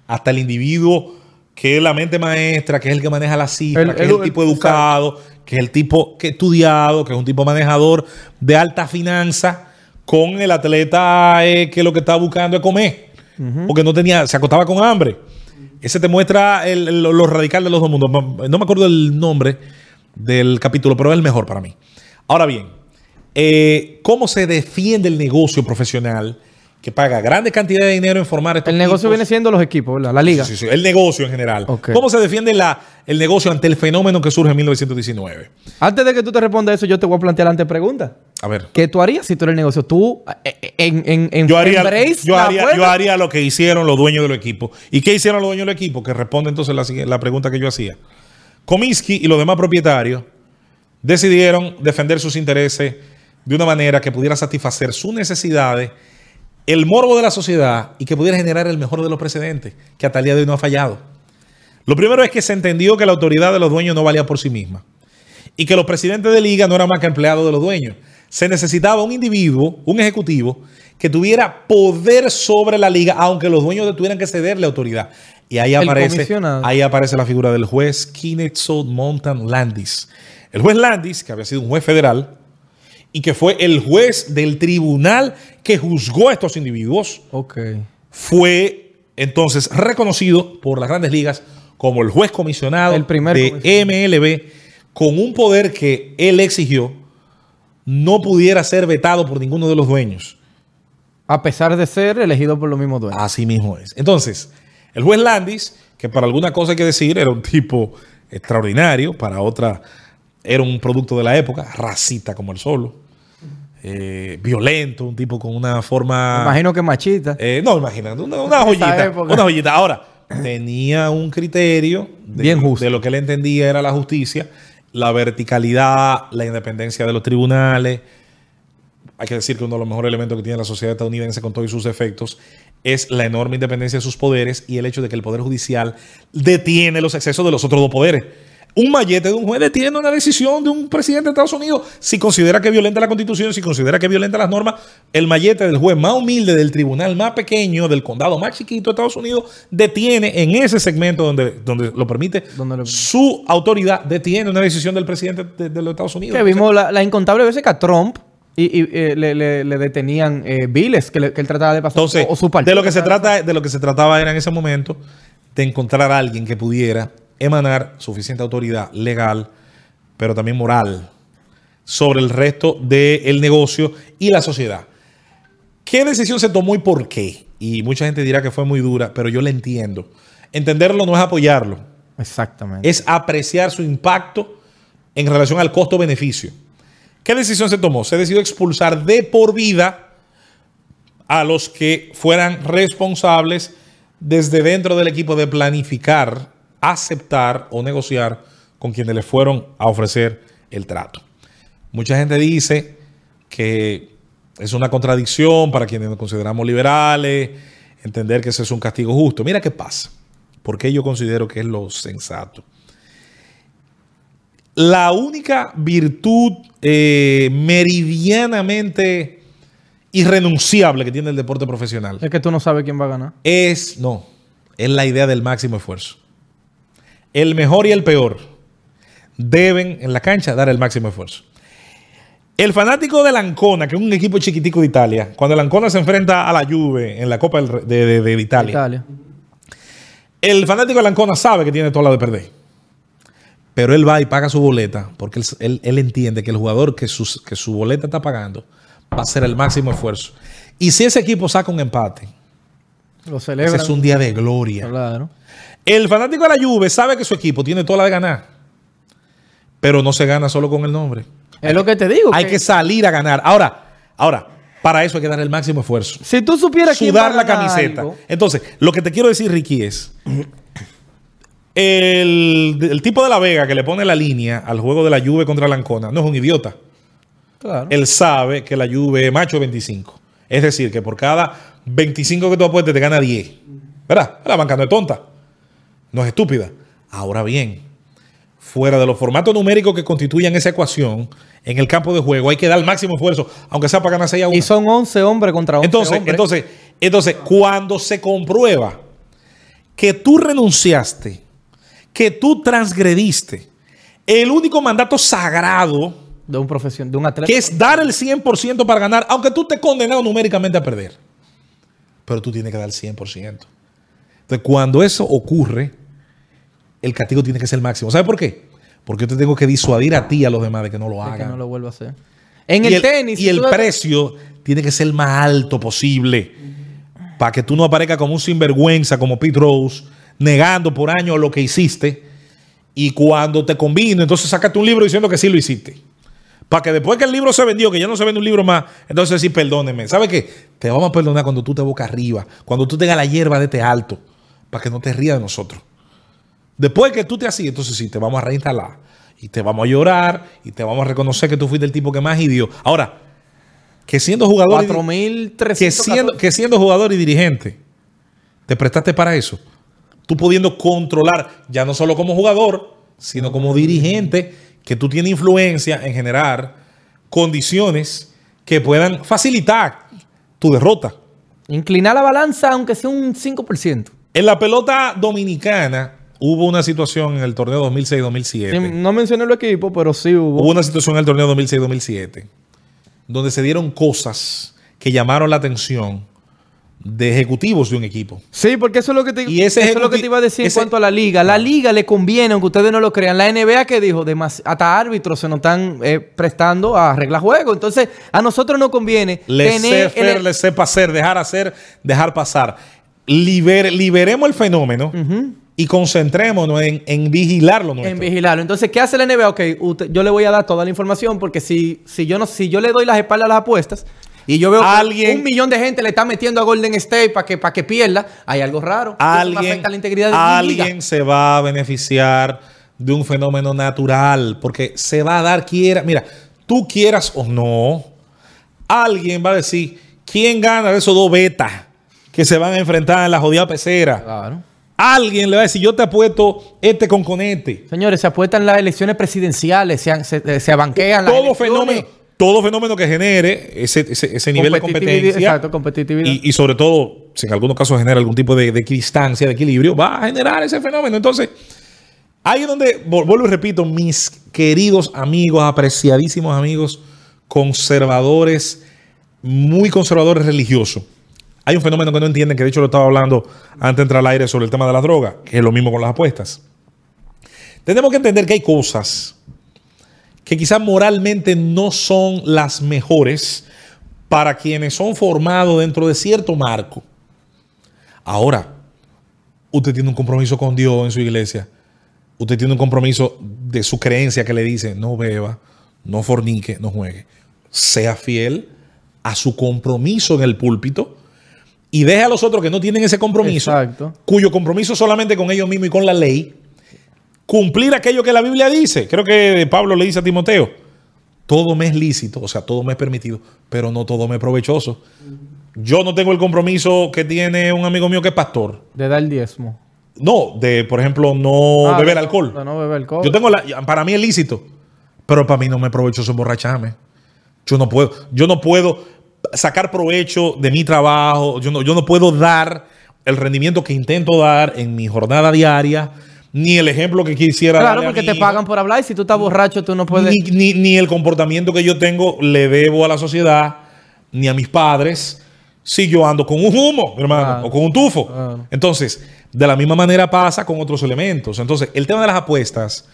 hasta el individuo que es la mente maestra, que es el que maneja las cifras, El- que es el- el tipo el- educado, que es el tipo que estudiado, que es un tipo manejador de alta finanza, con el atleta eh, que lo que está buscando es comer, porque no tenía, se acostaba con hambre. Ese te muestra el, lo radical de los dos mundos. No me acuerdo el nombre del capítulo, pero es el mejor para mí. Ahora bien, eh, ¿cómo se defiende el negocio profesional que paga grandes cantidades de dinero en formar estos El negocio tipos? viene siendo los equipos, ¿verdad? La liga. Sí, sí, sí, el negocio en general. ¿Cómo se defiende la, el negocio ante el fenómeno que surge en 1919? Antes de que tú te respondas eso, yo te voy a plantear la antepregunta. A ver. ¿Qué tú harías si tú eres el negocio? Tú, eh, eh, en, en, en Yo haría, yo, haría, yo haría lo que hicieron los dueños del equipo. ¿Y qué hicieron los dueños del equipo? Que responde entonces la, la pregunta que yo hacía. Comiskey y los demás propietarios decidieron defender sus intereses de una manera que pudiera satisfacer sus necesidades, el morbo de la sociedad y que pudiera generar el mejor de los precedentes, que hasta el día de hoy no ha fallado. Lo primero es que se entendió que la autoridad de los dueños no valía por sí misma y que los presidentes de liga no eran más que empleados de los dueños. Se necesitaba un individuo, un ejecutivo, que tuviera poder sobre la liga, aunque los dueños tuvieran que cederle autoridad. Y ahí aparece, ahí aparece la figura del juez Kennesaw Mountain Landis. El juez Landis, que había sido un juez federal y que fue el juez del tribunal que juzgó a estos individuos, fue entonces reconocido por las grandes ligas como el juez comisionado El primer de comisionado. MLB con un poder que él exigió no pudiera ser vetado por ninguno de los dueños. A pesar de ser elegido por los mismos dueños. Así mismo es. Entonces, el juez Landis, que para alguna cosa hay que decir, era un tipo extraordinario, para otra era un producto de la época, racista como el solo, eh, violento, un tipo con una forma... Me imagino que machita. Eh, no, imagínate, una, una joyita. Una joyita. Ahora, tenía un criterio de, Bien justo. de lo que él entendía era la justicia, la verticalidad, la independencia de los tribunales. hay que decir que uno de los mejores elementos que tiene la sociedad estadounidense con todos sus efectos es la enorme independencia de sus poderes y el hecho de que el Poder Judicial detiene los excesos de los otros dos poderes. Un mallete de un juez detiene una decisión de un presidente de Estados Unidos si considera que violenta la constitución, si considera que violenta las normas. El mallete del juez más humilde, del tribunal más pequeño, del condado más chiquito de Estados Unidos, detiene en ese segmento donde, donde lo permite Donde lo- su autoridad, detiene una decisión del presidente de, de los Estados Unidos. Que vimos la, la incontable veces que a Trump y, y, eh, le, le- le detenían eh, biles que, le- que él trataba de pasar. Entonces, o- o su partido de lo que se trata, de lo que se trataba era en ese momento de encontrar a alguien que pudiera emanar suficiente autoridad legal, pero también moral, sobre el resto del negocio y la sociedad. ¿Qué decisión se tomó y por qué? Y mucha gente dirá que fue muy dura, pero yo la entiendo. Entenderlo no es apoyarlo, Exactamente. es apreciar su impacto en relación al costo-beneficio. ¿Qué decisión se tomó? Se decidió expulsar de por vida a los que fueran responsables desde dentro del equipo de planificar, aceptar o negociar con quienes le fueron a ofrecer el trato. Mucha gente dice que es una contradicción para quienes nos consideramos liberales, entender que ese es un castigo justo. Mira qué pasa. Porque yo considero que es lo sensato. La única virtud eh, meridianamente irrenunciable que tiene el deporte profesional Es que tú no sabes quién va a ganar. es, no, es la idea del máximo esfuerzo. El mejor y el peor deben en la cancha dar el máximo esfuerzo. El fanático del Ancona, que es un equipo chiquitico de Italia, cuando el Ancona se enfrenta a la Juve en la Copa de, de- de Italia, Italia. el fanático del Ancona sabe que tiene toda la de perder. Pero él va y paga su boleta porque él, él- él entiende que el jugador que, sus- que su boleta está pagando va a hacer el máximo esfuerzo. Y si ese equipo saca un empate, Lo ese es un día de gloria. Claro. El fanático de la Juve sabe que su equipo tiene toda la de ganar. Pero no se gana solo con el nombre. Es lo que te digo. Hay que salir a ganar. Ahora, ahora, para eso hay que dar el máximo esfuerzo. si tú supieras Sudar la camiseta. algo, Entonces, lo que te quiero decir, Ricky, es el, el tipo de la Vega que le pone la línea al juego de la Juve contra la Ancona no es un idiota. claro. Él sabe que la Juve es macho 25. Es decir, que por cada 25 que tú apuestes te gana 10. ¿Verdad? La banca no es tonta. No es estúpida. Ahora bien, fuera de los formatos numéricos que constituyen esa ecuación, en el campo de juego hay que dar el máximo esfuerzo, aunque sea para ganar 6 a 1. Y son 11 hombres contra 11 Entonces, hombres. entonces, entonces, cuando se comprueba que tú renunciaste, que tú transgrediste el único mandato sagrado, de un profesión, de un atleta. que es dar el 100% para ganar, aunque tú te condenado numéricamente a perder. Pero tú tienes que dar el 100%. Entonces, cuando eso ocurre, el castigo tiene que ser máximo. ¿Sabes por qué? Porque yo te tengo que disuadir a ti y a los demás de que no lo de hagan. que no lo vuelva a hacer. En el, el, tenis. y el precio tiene que ser el más alto posible. Para que tú no aparezcas como un sinvergüenza, como Pete Rose, negando por años lo que hiciste. Y cuando te convino, entonces sácate un libro diciendo que sí lo hiciste. Para que después que el libro se vendió, que ya no se vende un libro más, entonces sí, perdóneme. ¿Sabe qué? Te vamos a perdonar cuando tú te boca arriba, cuando tú tengas la hierba de este alto, para que no te rías de nosotros. Después que tú te así, entonces sí, te vamos a reinstalar. Y te vamos a llorar y te vamos a reconocer que tú fuiste el tipo que más hirió. Ahora, que siendo jugador y, 4.300. que siendo, que siendo jugador y dirigente, te prestaste para eso. Tú pudiendo controlar, ya no solo como jugador, sino como dirigente, que tú tienes influencia en generar condiciones que puedan facilitar tu derrota. Inclinar la balanza, aunque sea un 5%. En la pelota dominicana hubo una situación en el torneo 2006-2007. Sí, no mencioné el equipo, pero sí hubo. Hubo una situación en el torneo 2006-2007 donde se dieron cosas que llamaron la atención de ejecutivos de un equipo. Sí, porque eso es lo que te, Y ese eso es lo que te iba a decir ese- en cuanto a la liga. La liga le conviene, aunque ustedes no lo crean. La NBA que dijo, hasta árbitros se nos están eh, prestando a arreglar juego. Entonces, a nosotros nos conviene Le tener sé hacer, el- le sepa hacer, dejar hacer, dejar pasar. Liber- liberemos el fenómeno y concentrémonos en, en vigilar lo nuestro. en vigilarlo. Entonces, ¿qué hace la NBA? Ok, usted- yo le voy a dar toda la información porque si, si, yo no, si yo le doy las espaldas a las apuestas y yo veo que un millón de gente le está metiendo a Golden State para que, para que pierda, hay algo raro. Eso alguien, afecta la integridad de mi liga. alguien se va a beneficiar de un fenómeno natural porque se va a dar quiera. Mira, tú quieras o no, alguien va a decir, ¿quién gana de esos dos betas que se van a enfrentar en la jodida pecera? Claro. Alguien le va a decir, yo te apuesto este con conete. Señores, se apuestan las elecciones presidenciales, se, se, se abanquean las Todo elecciones. fenómeno, todo fenómeno que genere ese, ese- ese nivel de competencia. exacto, competitividad. Y, y sobre todo, si en algunos casos genera algún tipo de, de distancia, de equilibrio, va a generar ese fenómeno. Entonces, ahí es donde, vuelvo y repito, mis queridos amigos, apreciadísimos amigos, conservadores, muy conservadores religiosos. Hay un fenómeno que no entienden, que de hecho lo estaba hablando antes de entrar al aire sobre el tema de la droga, que es lo mismo con las apuestas. Tenemos que entender que hay cosas que quizás moralmente no son las mejores para quienes son formados dentro de cierto marco. Ahora, usted tiene un compromiso con Dios en su iglesia. Usted tiene un compromiso de su creencia que le dice, no beba, no fornique, no juegue. Sea fiel a su compromiso en el púlpito y deje a los otros que no tienen ese compromiso, Exacto. cuyo compromiso solamente con ellos mismos y con la ley, cumplir aquello que la Biblia dice. Creo que Pablo le dice a Timoteo, todo me es lícito, o sea, todo me es permitido, pero no todo me es provechoso. Yo no tengo el compromiso que tiene un amigo mío que es pastor. De dar el diezmo. No, de, por ejemplo, no Ah, beber no- alcohol. de no beber alcohol. Yo tengo la, para mí es lícito, pero para mí no me es provechoso emborracharme. Yo no puedo, yo no puedo sacar provecho de mi trabajo, yo no, yo no puedo dar el rendimiento que intento dar en mi jornada diaria, ni el ejemplo que quisiera Claro, darle a porque te pagan por hablar y si tú estás borracho tú no puedes... ni, ni- ni el comportamiento que yo tengo le debo a la sociedad, ni a mis padres, si yo ando con un humo, hermano, o con un tufo. Entonces, de la misma manera pasa con otros elementos. Entonces, el tema de las apuestas,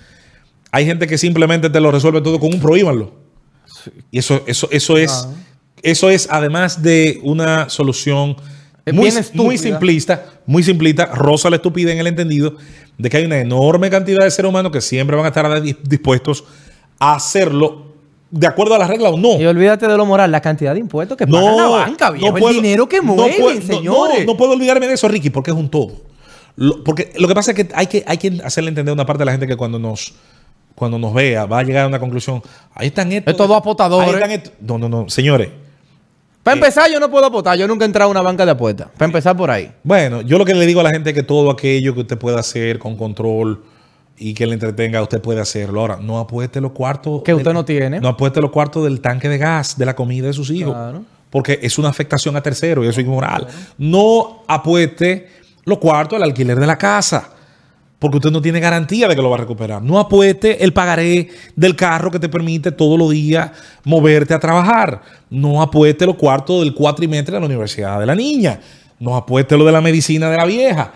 hay gente que simplemente te lo resuelve todo con un prohíbanlo. Y eso, eso, eso es, Ah. Eso es además de una solución muy, muy simplista, muy simplista, rosa la estupidez en el entendido de que hay una enorme cantidad de seres humanos que siempre van a estar di- dispuestos a hacerlo de acuerdo a las reglas o no. Y olvídate de lo moral, la cantidad de impuestos que paga la banca, viejo. puedo- el dinero que no mueven, puedo- no- señores. No, no puedo olvidarme de eso, Ricky, porque es un todo. Lo- porque lo que pasa es que hay, que hay que hacerle entender a una parte de la gente que cuando nos, cuando nos vea va a llegar a una conclusión. Ahí están estos. Estos dos apostadores. ahí están estos- No, no, no. Señores, Para empezar, yo no puedo apostar. Yo nunca he entrado a una banca de apuestas. Para empezar por ahí. Bueno, yo lo que le digo a la gente es que todo aquello que usted pueda hacer con control y que le entretenga, usted puede hacerlo. Ahora, no apueste los cuartos. Que usted del- no tiene. No apueste los cuartos del tanque de gas, de la comida de sus hijos. Claro. Porque es una afectación a terceros y eso es inmoral. No apueste los cuartos del alquiler de la casa. Porque usted no tiene garantía de que lo va a recuperar. No apueste el pagaré del carro que te permite todos los días moverte a trabajar. No apueste los cuartos del cuatrimestre de la universidad de la niña. No apueste lo de la medicina de la vieja.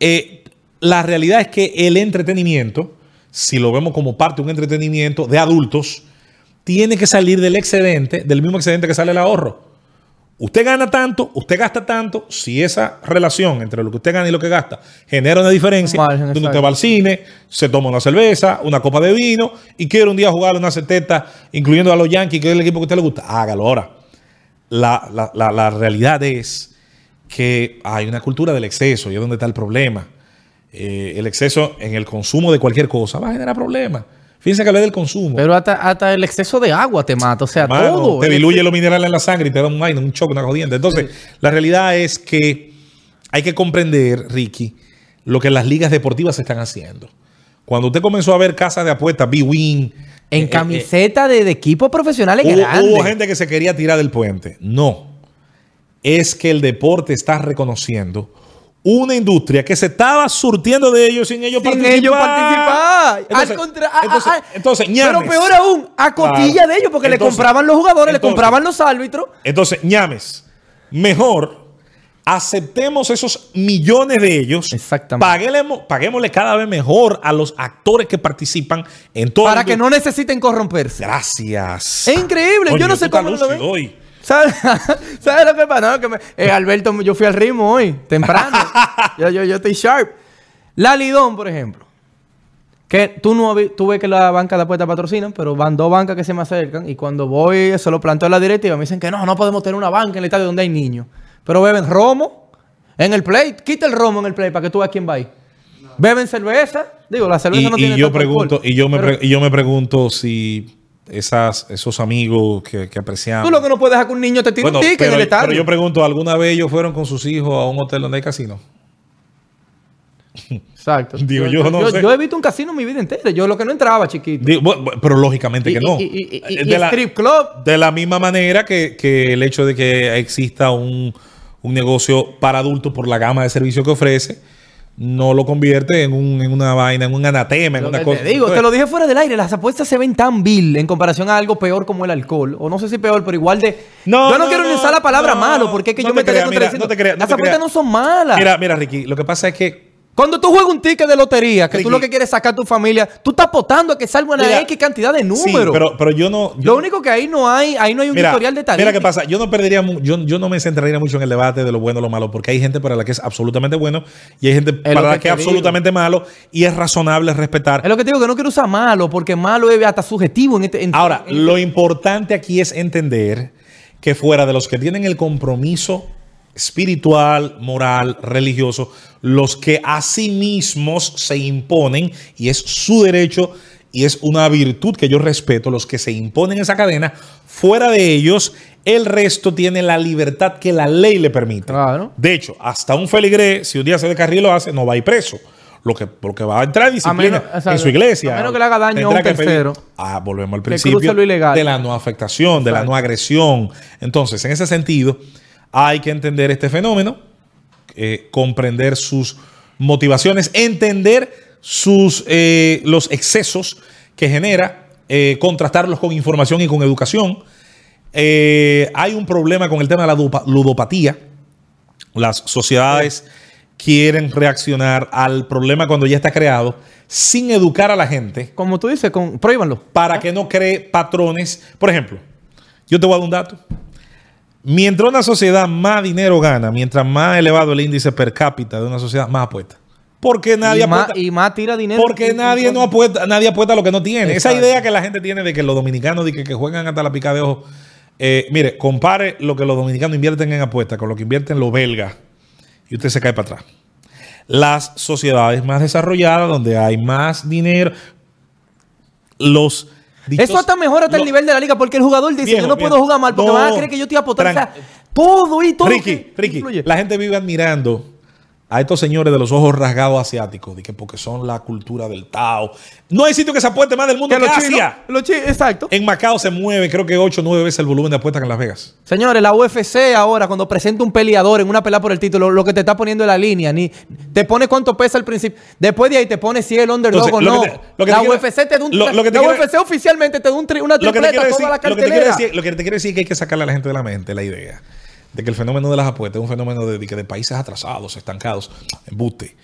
Eh, la realidad es que el entretenimiento, si lo vemos como parte de un entretenimiento de adultos, tiene que salir del excedente, del mismo excedente que sale el ahorro. Usted gana tanto, usted gasta tanto. Si esa relación entre lo que usted gana y lo que gasta genera una diferencia, margen, donde usted va al cine, se toma una cerveza, una copa de vino y quiere un día jugar una seteta, incluyendo a los Yankees, que es el equipo que a usted le gusta, hágalo ahora. La, la- la- la realidad es que hay una cultura del exceso y es donde está el problema. Eh, el exceso en el consumo de cualquier cosa va a generar problemas. Fíjense que hablé del consumo. Pero hasta, hasta el exceso de agua te mata. O sea, todo. Te diluye los minerales en la sangre y te da un un choque, una jodienda. Entonces, la realidad es que hay que comprender, Ricky, lo que las ligas deportivas están haciendo. Cuando usted comenzó a ver casas de apuestas, B-Win, En eh, eh, camiseta de, de equipos profesionales hubo, grandes. hubo gente que se quería tirar del puente. No. Es que el deporte está reconociendo una industria que se estaba surtiendo de ellos sin ellos Sin participar. ellos participar. Entonces, Al contra- a- a- entonces, a- entonces, pero peor aún, a cotilla Claro. de ellos, porque Entonces- le compraban los jugadores, le compraban los árbitros. Entonces, ñames, mejor aceptemos esos millones de ellos. Exactamente. Paguemos, paguémosle cada vez mejor a los actores que participan en todo. Para el- que no necesiten corromperse. Gracias. Es increíble, yo no sé cómo lo ven. hoy. ¿Sabes ¿Sabes lo que pasa? No, que me- eh, Alberto, yo fui al ritmo hoy, temprano. yo, yo, yo estoy sharp. La Lidón, por ejemplo. Que tú no tú ves que la banca de apuestas patrocinan, pero van dos bancas que se me acercan y cuando voy, se lo planteo a la directiva, me dicen que no, no podemos tener una banca en el estadio donde hay niños. Pero beben romo en el play, quita el romo en el play para que tú veas quién va ahí. Beben cerveza, digo, la cerveza Y, no y tiene yo pregunto, alcohol, y yo me pero- pre- y yo me pregunto si esas, esos amigos que, que apreciamos. Tú lo que no puedes dejar que un niño te tire Bueno, un ticket pero, en el estadio. pero yo pregunto, ¿alguna vez ellos fueron con sus hijos a un hotel donde hay casino? Exacto. Digo, yo no sé. yo he visto un casino mi vida entera. Yo lo que no entraba, chiquito. Digo, pero lógicamente que no. y- y- y- y de, la, strip club. de la misma manera que, que el hecho de que exista un, un negocio para adultos por la gama de servicios que ofrece, no lo convierte en, un, en una vaina, en un anatema, en Lo una cosa. te digo, te lo dije fuera del aire. Las apuestas se ven tan vil en comparación a algo peor como el alcohol. O no sé si peor, pero igual de. No, yo no, no, quiero no, usar la palabra malo, porque es que yo me creas, mira, contradiciendo. no te creas, no Las te apuestas creas. no son malas. Mira, mira, Ricky, lo que pasa es que Cuando tú juegas un ticket de lotería, que tú lo que quieres es sacar a tu familia, tú estás apostando a que salga una Mira, X cantidad de Sí, números. pero, pero yo no. yo- Lo único que ahí no hay, ahí no hay un Mira, historial de talento. mira qué pasa. Yo no perdería, yo, yo no me centraría mucho en el debate de lo bueno o lo malo, porque hay gente para la que es absolutamente bueno y hay gente para la que es digo. absolutamente malo y es razonable respetar. Es lo que te digo, que no quiero usar malo, porque malo es hasta subjetivo en este. en- Ahora, en- lo importante aquí es entender que fuera de los que tienen el compromiso espiritual, moral, religioso, los que a sí mismos se imponen, y es su derecho y es una virtud que yo respeto, los que se imponen esa cadena, fuera de ellos, el resto tiene la libertad que la ley le permite. Claro. De hecho, hasta un feligré, si un día se descarrila y lo hace, no va a ir preso. Lo que, porque va a entrar en disciplina menos- exacto. en su iglesia. A menos que le haga daño a un pedir- tercero. Ah, volvemos al principio lo ilegal. de la no afectación, de la no agresión. Entonces, en ese sentido, hay que entender este fenómeno, eh, comprender sus motivaciones, entender sus, eh, los excesos que genera, eh, contrastarlos con información y con educación. Hay un problema con el tema de la ludopatía. Las sociedades quieren reaccionar al problema cuando ya está creado sin educar a la gente Como tú dices, con, prohíbanlo. para que no cree patrones. Por ejemplo, yo te voy a dar un dato. Mientras una sociedad más dinero gana, mientras más elevado el índice per cápita de una sociedad, más apuesta. Porque nadie y, más, apuesta. y más tira dinero. Porque nadie no apuesta, nadie apuesta a lo que no tiene. Esa idea que la gente tiene de que los dominicanos de que, que juegan hasta la pica de ojo. eh, mire, compare lo que los dominicanos invierten en apuestas con lo que invierten los belgas y usted se cae para atrás. Las sociedades más desarrolladas, donde hay más dinero, los Eso hasta mejor hasta el nivel de la liga, porque el jugador dice: Viejo, Yo no viejo. puedo a estos señores de los ojos rasgados asiáticos, de que porque son la cultura del Tao. No hay sitio que se apueste más del mundo Que que, los chinos- Asia. los chi- exacto. En Macao se mueve, creo que 8 o 9 veces el volumen de apuestas que en Las Vegas. Señores, la UFC ahora, cuando presenta un peleador en una pelea por el título, lo que te está poniendo es la línea. Ni, te pone cuánto pesa al principio. Después de ahí te pone si es el underdog Entonces, o no. te- la quiero- UFC te da un lo- lo que te la quiero- UFC oficialmente te da un tri- una Lo que, te tripleta quiero a decir, toda la lo, que te quiero cartelera. decir, lo que te quiero decir es que hay que sacarle a la gente de la mente la idea de que el fenómeno de las apuestas es un fenómeno de, de países atrasados, estancados, embuste.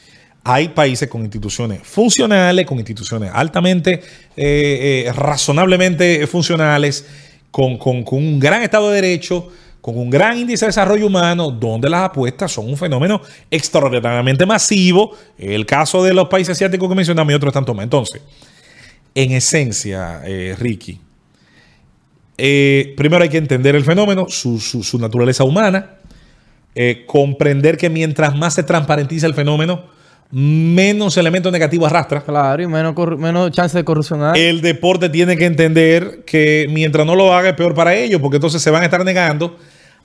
Hay países con instituciones funcionales, con instituciones altamente, eh, eh, razonablemente funcionales, con, con- con un gran Estado de Derecho, con un gran índice de desarrollo humano, donde las apuestas son un fenómeno extraordinariamente masivo. El caso de los países asiáticos que mencionamos y otros tanto más. Entonces, en esencia, eh, Ricky, eh, primero hay que entender el fenómeno, su, su- su naturaleza humana, eh, comprender que mientras más se transparentiza el fenómeno, menos elementos negativos arrastra. Claro, y menos, menos chance de corrupción hay. El deporte tiene que entender que mientras no lo haga es peor para ellos, porque entonces se van a estar negando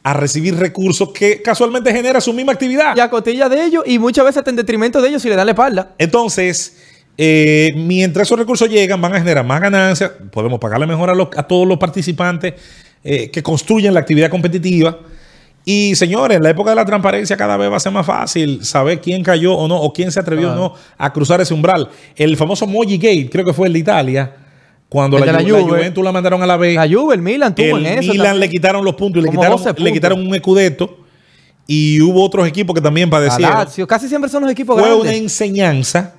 a recibir recursos que casualmente genera su misma actividad. y a costilla de ellos, y muchas veces hasta en detrimento de ellos si le dan la espalda. Entonces, eh, mientras esos recursos llegan, van a generar más ganancias. Podemos pagarle mejor a, los- a todos los participantes eh, que construyen la actividad competitiva. Y señores, en la época de la transparencia cada vez va a ser más fácil saber quién cayó o no, o quién se atrevió o no a cruzar ese umbral. El famoso Moji Gate, creo que fue el de Italia, cuando la, la la Juve. Juventus la mandaron a la B. La Juve, el Milan tuvo el en eso. Milan también. le quitaron los puntos y le quitaron, 12 le puntos. quitaron un escudeto. Y hubo otros equipos que también padecieron Lazio, casi siempre son los equipos fue una enseñanza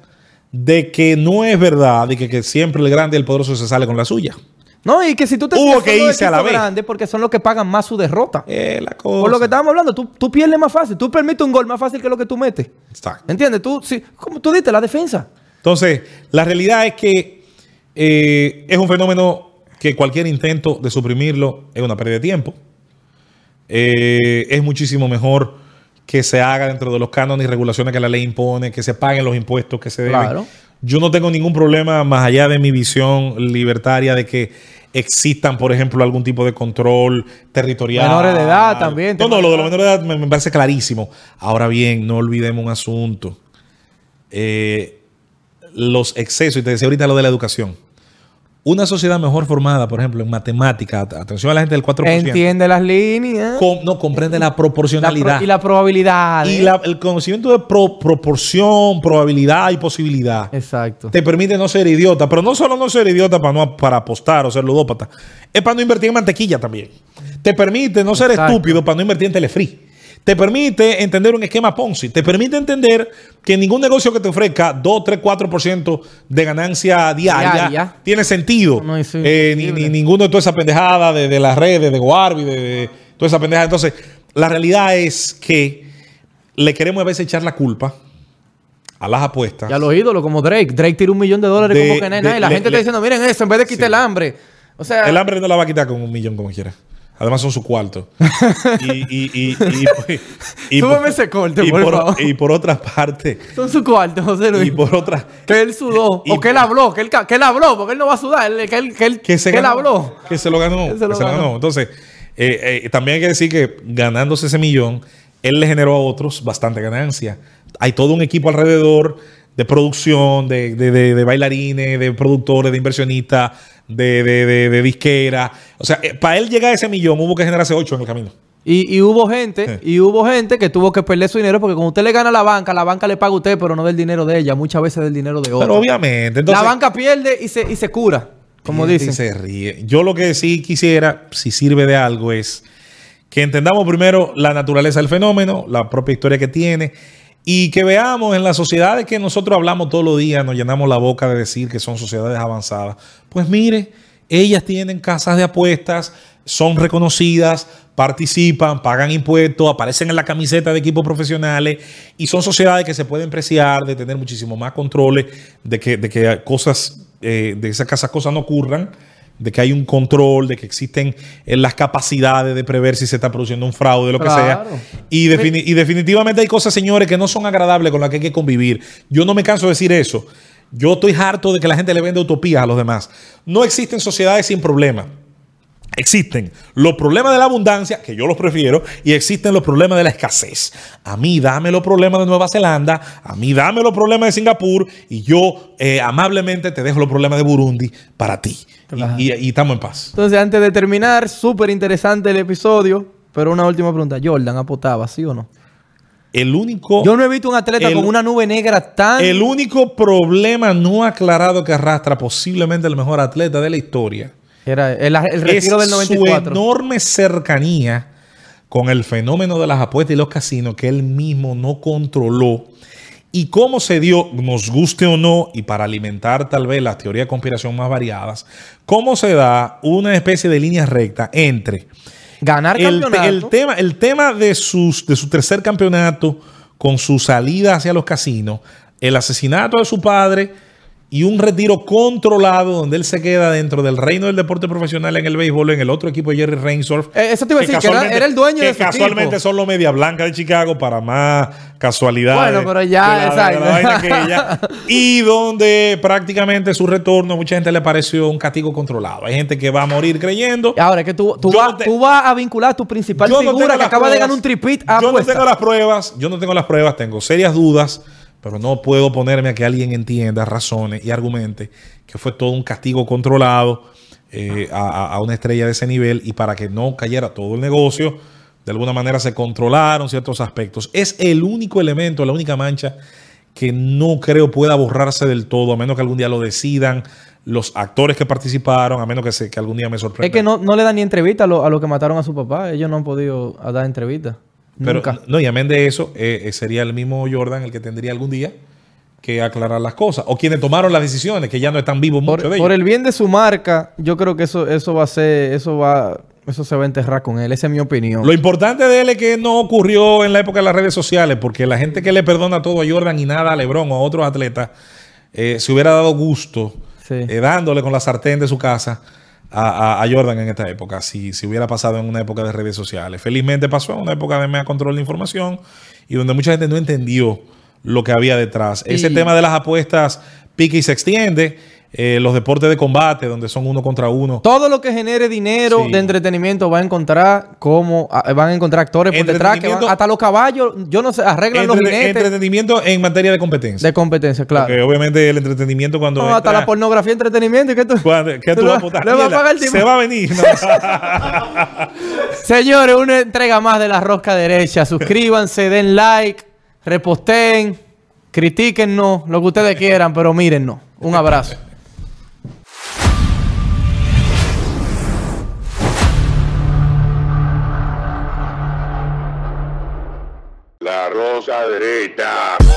de que no es verdad y que, que siempre el grande y el poderoso se sale con la suya. No, y que si tú te Hubo que irse a la vez. grandes porque son los que pagan más su derrota. Eh, la cosa. Por lo que estábamos hablando, tú, tú pierdes más fácil. Tú permites un gol más fácil que lo que tú metes. Exacto. ¿Entiendes? Tú, sí, como tú dices, la defensa. Entonces, la realidad es que eh, es un fenómeno que cualquier intento de suprimirlo es una pérdida de tiempo. Eh, es muchísimo mejor que se haga dentro de los cánones y regulaciones que la ley impone, que se paguen los impuestos que se deben. Claro. Yo no tengo ningún problema más allá de mi visión libertaria de que existan, por ejemplo, algún tipo de control territorial. Menores de edad también, No, no, lo de de los menores de edad me, me parece clarísimo. Ahora bien, no olvidemos un asunto. Eh, los excesos, y te decía ahorita lo de la educación. Una sociedad mejor formada, por ejemplo, en matemática, at- atención a la gente del 4%, Entiende las líneas. com- no comprende la La proporcionalidad. pro- y la probabilidad. Y la- el conocimiento de pro- proporción, probabilidad y posibilidad Exacto. te permite no ser idiota, pero no solo no ser idiota para, no, para apostar o ser ludópata, es para no invertir en mantequilla también. Te permite no ser Exacto. estúpido para no invertir en telefree. Te permite entender un esquema Ponzi. Te permite entender que ningún negocio que te ofrezca 2, 3, 4% de ganancia diaria, Diaria. tiene sentido. No, Eh, ni, ni ninguno de toda esa pendejada de, de las redes, de Goarby, de, de toda esa pendejada. Entonces, la realidad es que le queremos a veces echar la culpa a las apuestas. Ya los ídolos como Drake. Drake tira un millón de dólares De- como que de- Y la le- gente le- está diciendo, miren eso, en vez de quitar el hambre. O sea, El hambre no la va a quitar con un millón como quiera. Además son su cuarto. y, y, y, y, y- Súbeme ese corte, y por favor. y por otra parte, son su cuarto, José Luis. y por otra, Que él sudó. Y- o que él habló. Que él, que él habló. Porque él no va a sudar. él- que él, que él, que se que él habló. Que se lo ganó. Que se lo ganó. Entonces, eh, eh, también hay que decir que ganándose ese millón, él le generó a otros bastante ganancia. Hay todo un equipo alrededor de producción, de, de- de- de bailarines, de productores, de inversionistas, de, de, de, de disquera. O sea, eh, para él llegar a ese millón hubo que generarse ocho en el camino. Y, y hubo gente, y hubo gente que tuvo que perder su dinero porque cuando usted le gana a la banca, la banca le paga a usted, pero no del dinero de ella, muchas veces del dinero de otro. Pero obviamente, entonces... la banca pierde y se, y se cura, como Pierde y dicen. se ríe. Yo lo que sí quisiera, si sirve de algo, es que entendamos primero la naturaleza del fenómeno, la propia historia que tiene, y que veamos en las sociedades que nosotros hablamos todos los días, nos llenamos la boca de decir que son sociedades avanzadas. Pues mire, ellas tienen casas de apuestas, son reconocidas, participan, pagan impuestos, aparecen en la camiseta de equipos profesionales y son sociedades que se pueden preciar de tener muchísimo más controles, de que, de que cosas, eh, de esas esas cosas no ocurran, de que hay un control, de que existen eh, las capacidades de prever si se está produciendo un fraude, lo que sea. Y, defini- y definitivamente hay cosas, señores, que no son agradables con las que hay que convivir. Yo no me canso de decir eso. Yo estoy harto de que la gente le vende utopías a los demás. No existen sociedades sin problemas. Existen los problemas de la abundancia, que yo los prefiero, y existen los problemas de la escasez. A mí dame los problemas de Nueva Zelanda, a mí dame los problemas de Singapur, y yo eh, amablemente te dejo los problemas de Burundi para ti. Y- Claro. Y, y estamos en paz. Entonces, antes de terminar, súper interesante el episodio, pero una última pregunta. ¿Jordan apostaba, sí o no? El único, Yo no he visto un atleta el- con una nube negra tan... el único problema no aclarado que arrastra posiblemente el mejor atleta de la historia Era el, el retiro es del su 94. enorme cercanía con el fenómeno de las apuestas y los casinos que él mismo no controló y cómo se dio, nos guste o no, y para alimentar tal vez las teorías de conspiración más variadas, cómo se da una especie de línea recta entre Ganar el, el tema, el tema de, sus, de su tercer campeonato con su salida hacia los casinos, el asesinato de su padre y un retiro controlado donde él se queda dentro del reino del deporte profesional en el béisbol, en el otro equipo de Jerry Reinsdorf. Eh, eso te iba a decir, que era- el dueño que de su casualmente son los media blanca de Chicago para más casualidad. Bueno, pero ya, exacto. y donde prácticamente su retorno, mucha gente le pareció un castigo controlado. Hay gente que va a morir creyendo. Ahora es que tú, tú, vas, no te- tú vas a vincular a tu principal no figura que acaba de ganar un tripit a Yo no tengo las pruebas, yo no tengo las pruebas, tengo serias dudas, pero no puedo ponerme a que alguien entienda, razone y argumente que fue todo un castigo controlado eh, a, una estrella de ese nivel y para que no cayera todo el negocio, de alguna manera se controlaron ciertos aspectos. Es el único elemento, la única mancha que no creo pueda borrarse del todo, a menos que algún día lo decidan los actores que participaron, a menos que, se, que algún día me sorprenda. Es que no, no le dan ni entrevista a lo, a lo que mataron a su papá. Ellos no han podido dar entrevista. Pero Nunca. no, y amén de eso, eh, eh, sería el mismo Jordan el que tendría algún día que aclarar las cosas. O quienes tomaron las decisiones, que ya no están vivos Por, muchos de por ellos. el bien de su marca, yo creo que eso, eso va a ser, eso va, eso se va a enterrar con él. Esa es mi opinión. Lo importante de él es que no ocurrió en la época de las redes sociales, porque la gente que le perdona todo a Jordan y nada a LeBron o a otros atletas, eh, se hubiera dado gusto Sí. eh, dándole con la sartén de su casa a, Jordan en esta época, si, si hubiera pasado en una época de redes sociales. Felizmente pasó en una época de mega control de información y donde mucha gente no entendió lo que había detrás. Ese Y- tema de las apuestas pique y se extiende. Eh, los deportes de combate, donde son uno contra uno. Todo lo que genere dinero Sí. de entretenimiento va a encontrar como van a encontrar actores por detrás que van- Entretenimiento- hasta los caballos, yo no sé, arreglan los Entrete- jinetes entretenimiento en materia de competencia. de competencia, claro. Porque obviamente el entretenimiento cuando. No, hasta la pornografía entretenimiento y que tú, cuando- ¿Qué tú vas a va- apuntar? le va a pagar el. Se va a venir. No. Señores, una entrega más de la rosca derecha. Suscríbanse, den like, reposteen, critíquennos, lo que ustedes quieran, pero mírennos. Un abrazo. La rosa derecha.